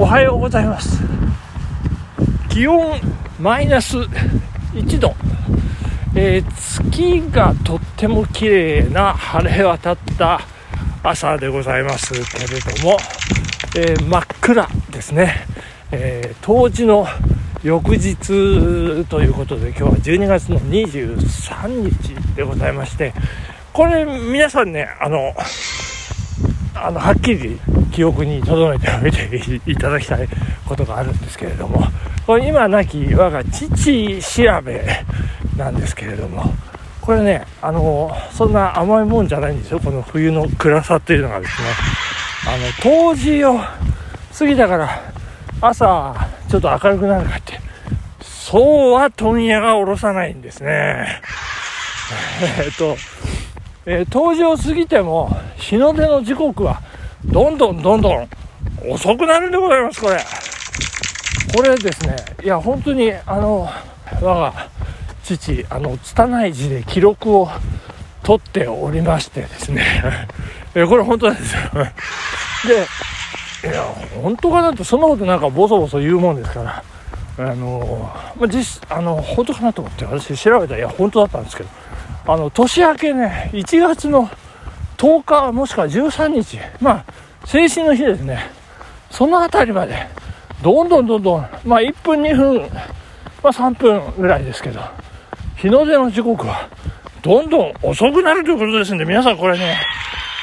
おはようございます。気温マイナス1度、えー、月がとっても綺麗な晴れ渡った朝でございます。けれども、えー、真っ暗ですね、えー、冬至の翌日ということで今日は12月の23日でございましてこれ皆さんねあのあのはっきり記憶に留めておいていただきたいことがあるんですけれどもこれ今亡き我が父調べなんですけれどもこれねあのそんな甘いもんじゃないんですよ。この冬の暗さっていうのがですねあの冬至を過ぎたから朝ちょっと明るくなるかってそうは問屋が下ろさないんですね。えっとえー、冬至を過ぎても日の出の時刻はどんどんどんどん遅くなるんでございます、これ。これですね、いや、本当に、あの、我が父、あの、拙い字で記録を取っておりましてですね、えこれ本当なんですよ。で、いや、本当かなと、そんなことなんかボソボソ言うもんですから、あの、まあ、実、あの、本当かなと思って私調べたら、いや、本当だったんですけど、あの、年明けね、1月の10日もしくは13日、まあ、成人の日ですね。その辺りまで、どんどんどんどん、まあ、1分、2分、まあ、3分ぐらいですけど、日の出の時刻は、どんどん遅くなるということですんで、皆さんこれね、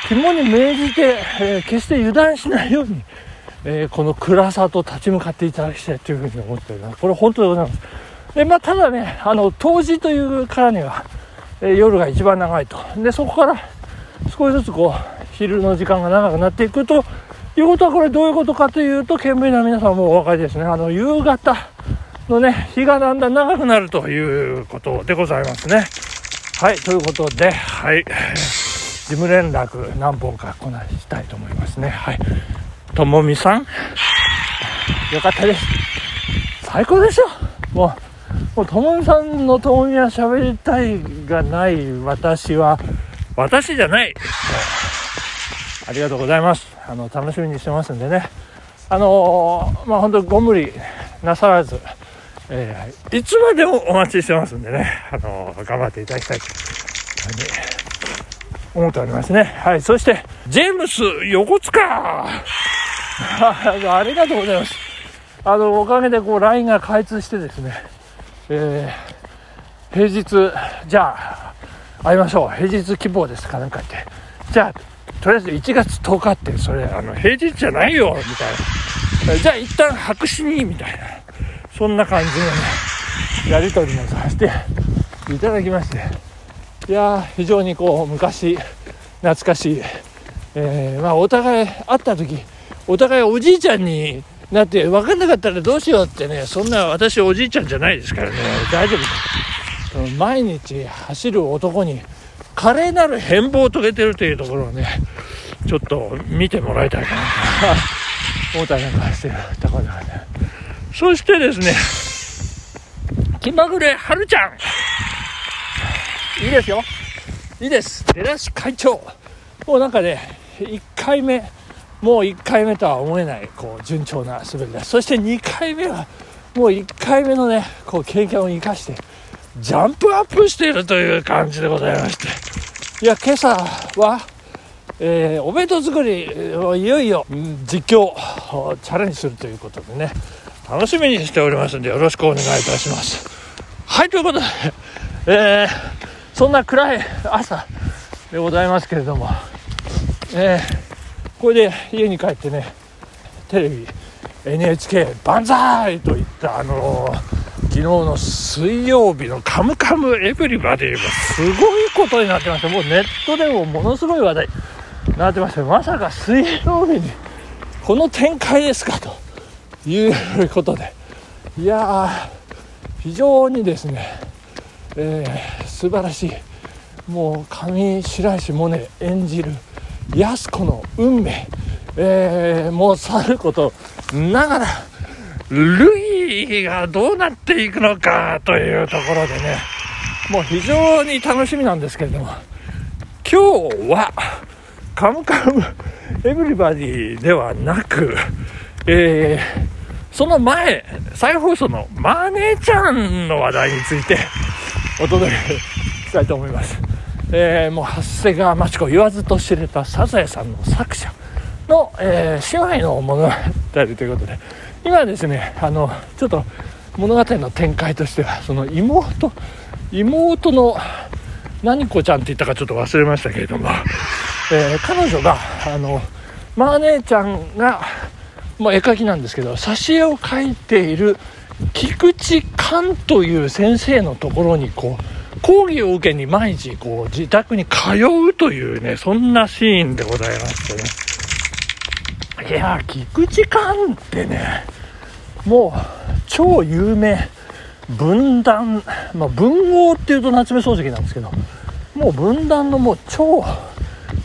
肝に銘じて、えー、決して油断しないように、えー、この暗さと立ち向かっていただきたいというふうに思っております。これ本当でございます。で、まあ、ただね、あの、冬至というからには、えー、夜が一番長いと。で、そこから少しずつこう、昼の時間が長くなっていくということはこれどういうことかというと、県民の皆さんもお分かりですね。あの、夕方のね、日がだんだん長くなるということでございますね。はい、ということで、はい、事務連絡何本かこなしたいと思いますね。はい。ともみさん、よかったです。最高でしょもう、もう、ともみさんのともみは喋りたいがない私は、私じゃない。ありがとうございます。あの、楽しみにしてますんでね。あのー、まあ、本当ご無理なさらず、えー、いつまでもお待ちしてますんでね、あのー、頑張っていただきたいというふうに思っておりますね。はい。そして、ジェームス横塚ありがとうございます。あの、おかげでこう、LINE が開通してですね、えー、平日、じゃあ、会いましょう。平日希望ですか？なんか言って。じゃあ、とりあえず1月10日って、それ、あの、平日じゃないよ、みたいな。じゃあ一旦白紙に、みたいな。そんな感じのね、やりとりもさせていただきまして。いや非常にこう、昔、懐かしい。えー、まあ、お互い会った時、お互いおじいちゃんになって分かんなかったらどうしようってね、そんな私おじいちゃんじゃないですからね、大丈夫。毎日走る男に華麗なる変貌を遂げてるというところをねちょっと見てもらいたいかな。と思ったりなんかしてるところだね。そしてですね気まぐれはるちゃん。いいですよ。いいです。出だし会長。もうなんかね1回目もう1回目とは思えないこう順調な滑り出し。そして2回目はもう1回目のねこう経験を生かしてジャンプアップしているという感じでございまして。いや、今朝は、えー、お弁当作りをいよいよ実況チャレンジするということでね、楽しみにしておりますんでよろしくお願いいたします。はい、ということで、えー、そんな暗い朝でございますけれども、えー、これで家に帰ってね、テレビ、NHK 万歳といったあのー昨日の水曜日のカムカムエブリバディもすごいことになってました。もうネットでもものすごい話題になってました。まさか水曜日にこの展開ですかということで。いや、非常にですね、えー、素晴らしい。もう上白石萌音演じる安子の運命、えー、もうさることながら、ルイがどうなっていくのかというところでね、もう非常に楽しみなんですけれども、今日は、カムカムエブリバディではなく、えー、その前、再放送のマネーちゃんの話題についてお届けしたいと思います。えー、もう長谷川町子言わずと知れたサザエさんの作者の、えー、姉妹の物語ということで、今ですね、あの、ちょっと物語の展開としては、その妹、妹の何子ちゃんって言ったかちょっと忘れましたけれども、えー、彼女が、あの、マー姉ちゃんが、まあ、絵描きなんですけど、挿絵を描いている菊池寛という先生のところにこう、講義を受けに毎日こう自宅に通うというね、そんなシーンでございましてね。いや菊池寛ってね、もう超有名。分断、まあ、文豪っていうと夏目漱石なんですけど、もう分断のもう超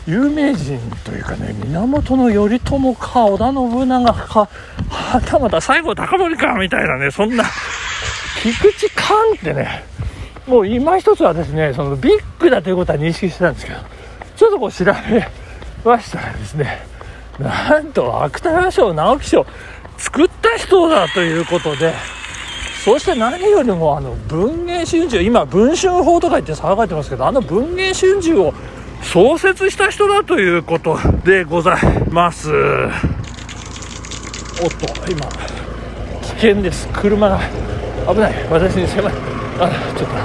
有名人というかね、源頼朝か織田信長か、はたまた西郷隆盛かみたいなね、そんな、菊池寛ってね、もう今一つはですね、そのビッグだということは認識してたんですけど、ちょっとこう調べましたらですね、なんと芥川賞、直木賞、作った人だということで、そして何よりもあの文藝春秋、今、文春法とか言って騒がれてますけど、あの文藝春秋を創設した人だということでございます。おっと、今、危険です。車が危ない。私に狭い。あ、ちょっと、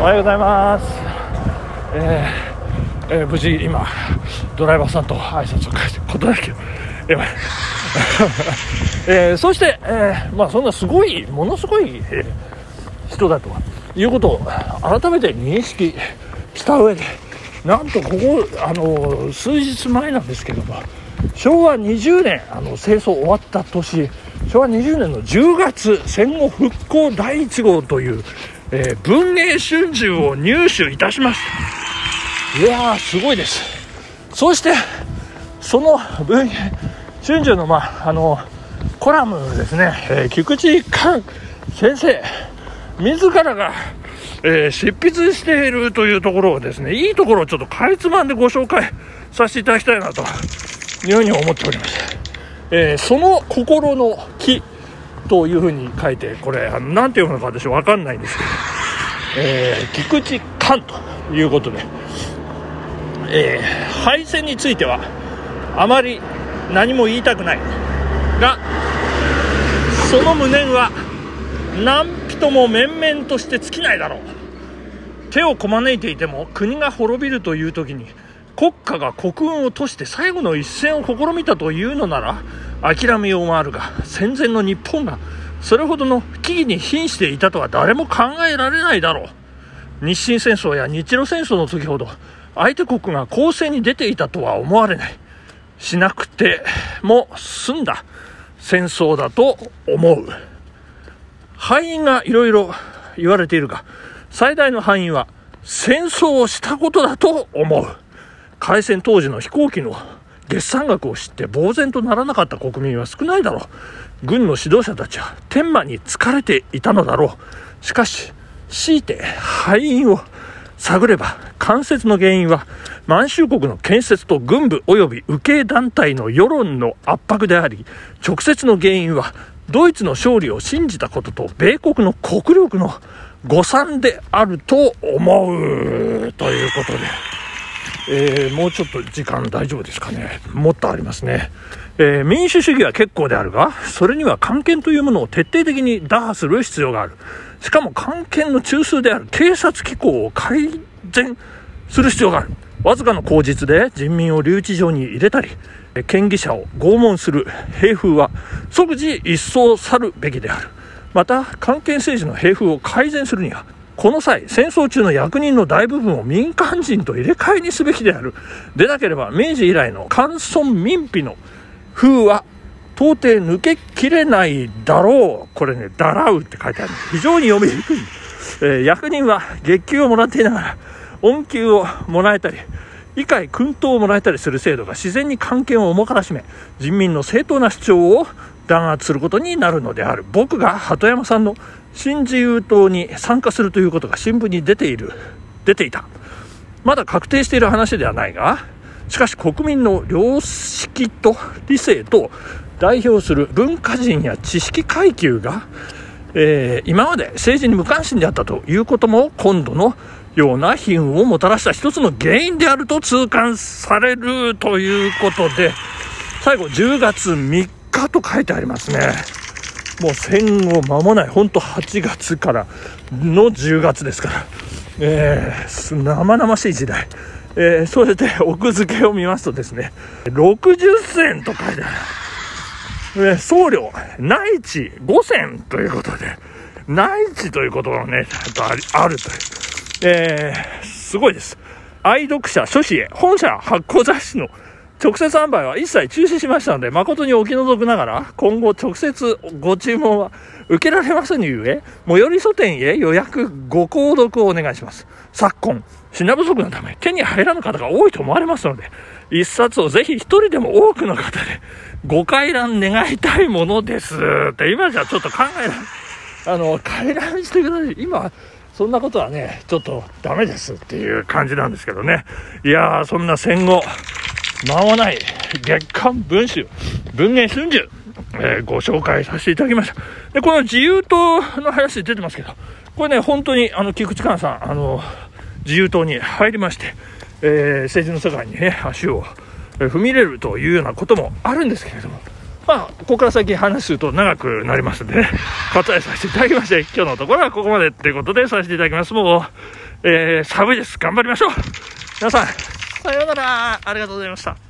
おはようございます。えー、えー、無事今、ドライバーさんと挨拶を返してことだけ、やばい。えー、そして、えー、まあ、そんなすごい、ものすごい、人だということを改めて認識した上で、なんとここ、あの数日前なんですけども、昭和20年、あの戦争終わった年、昭和20年の10月、戦後復興第1号という、えー、文藝春秋を入手いたしました。いやー、すごいです。そして、その文春秋の、まあ、あの、コラムですね、えー、菊池寛先生、自らが、えー、執筆しているというところをですね、いいところをちょっとかいつまんでご紹介させていただきたいなというふうに思っております。えー、その心の木というふうに書いて、これ、何て読むのか私わかんないんですけど、えー、菊池寛ということで、えー、敗戦については、あまり何も言いたくない。が、その無念は何人も面々として尽きないだろう。手をこまねいていても国が滅びるという時に国家が国運を賭して最後の一戦を試みたというのなら諦めようもあるが戦前の日本がそれほどの危機に瀕していたとは誰も考えられないだろう。日清戦争や日露戦争の時ほど相手国が攻勢に出ていたとは思われない。しなくても済んだ戦争だと思う。敗因がいろいろ言われているが、最大の敗因は戦争をしたことだと思う。開戦当時の飛行機の月産額を知って呆然とならなかった国民は少ないだろう。軍の指導者たちは天満に疲れていたのだろう。しかし、強いて敗因を探れば、関節の原因は満州国の建設と軍部及び右傾団体の世論の圧迫であり、直接の原因はドイツの勝利を信じたことと米国の国力の誤算であると思う。ということで、えー、もうちょっと時間大丈夫ですかね。もっとありますね、えー、民主主義は結構であるがそれには関係というものを徹底的に打破する必要がある。しかも関係の中枢である。警察機構を改善する必要がある。わずかの口実で人民を留置場に入れたり権疑者を拷問する。兵風は即時一掃去るべきである。また関係政治の兵風を改善するにはこの際戦争中の役人の大部分を民間人と入れ替えにすべきである。でなければ明治以来の官村民費の風は到底抜けきれないだろう。これね「だらう」って書いてある。非常に読みにくい、えー、役人は月給をもらっていながら恩給をもらえたり以下薫陶をもらえたりする制度が自然に関係を重からしめ人民の正当な主張を弾圧することになるのである。僕が鳩山さんの新自由党に参加するということが新聞に出ている出ていた。まだ確定している話ではないがしかし国民の良識と理性と代表する文化人や知識階級が、えー、今まで政治に無関心であったということも今度のような悲運をもたらした一つの原因であると痛感されるということで最後10月3日と書いてありますね。もう戦後間もない本当8月からの10月ですから、えー、生々しい時代えー、それで奥付けを見ますとですね、60銭と書いてある。えー、送料、内地5銭ということで、内地ということがね、ちゃんとああるという。えー、すごいです。愛読者、書士へ、本社発行雑誌の直接販売は一切中止しましたので、誠にお気の毒ながら、今後直接ご注文は受けられませんゆえ、最寄り書店へ予約ご購読をお願いします。昨今、品不足のため手に入らぬ方が多いと思われますので、一冊をぜひ一人でも多くの方でご回覧願いたいものですって今じゃちょっと考えられあの、回覧してください。今、そんなことはね、ちょっとダメですっていう感じなんですけどね。いやー、そんな戦後、間もない月刊文集、文藝春秋、えー、ご紹介させていただきました。で、この自由党の話出てますけど、これね、本当に、あの、菊池寛さん、あの、自由党に入りまして、えー、政治の世界にね、足を踏み入れるというようなこともあるんですけれども、まあ、ここから先話すると長くなりますんでね、割愛させていただきまして、今日のところはここまでということでさせていただきます。もう、えー、寒いです。頑張りましょう。皆さん、さようなら。ありがとうございました。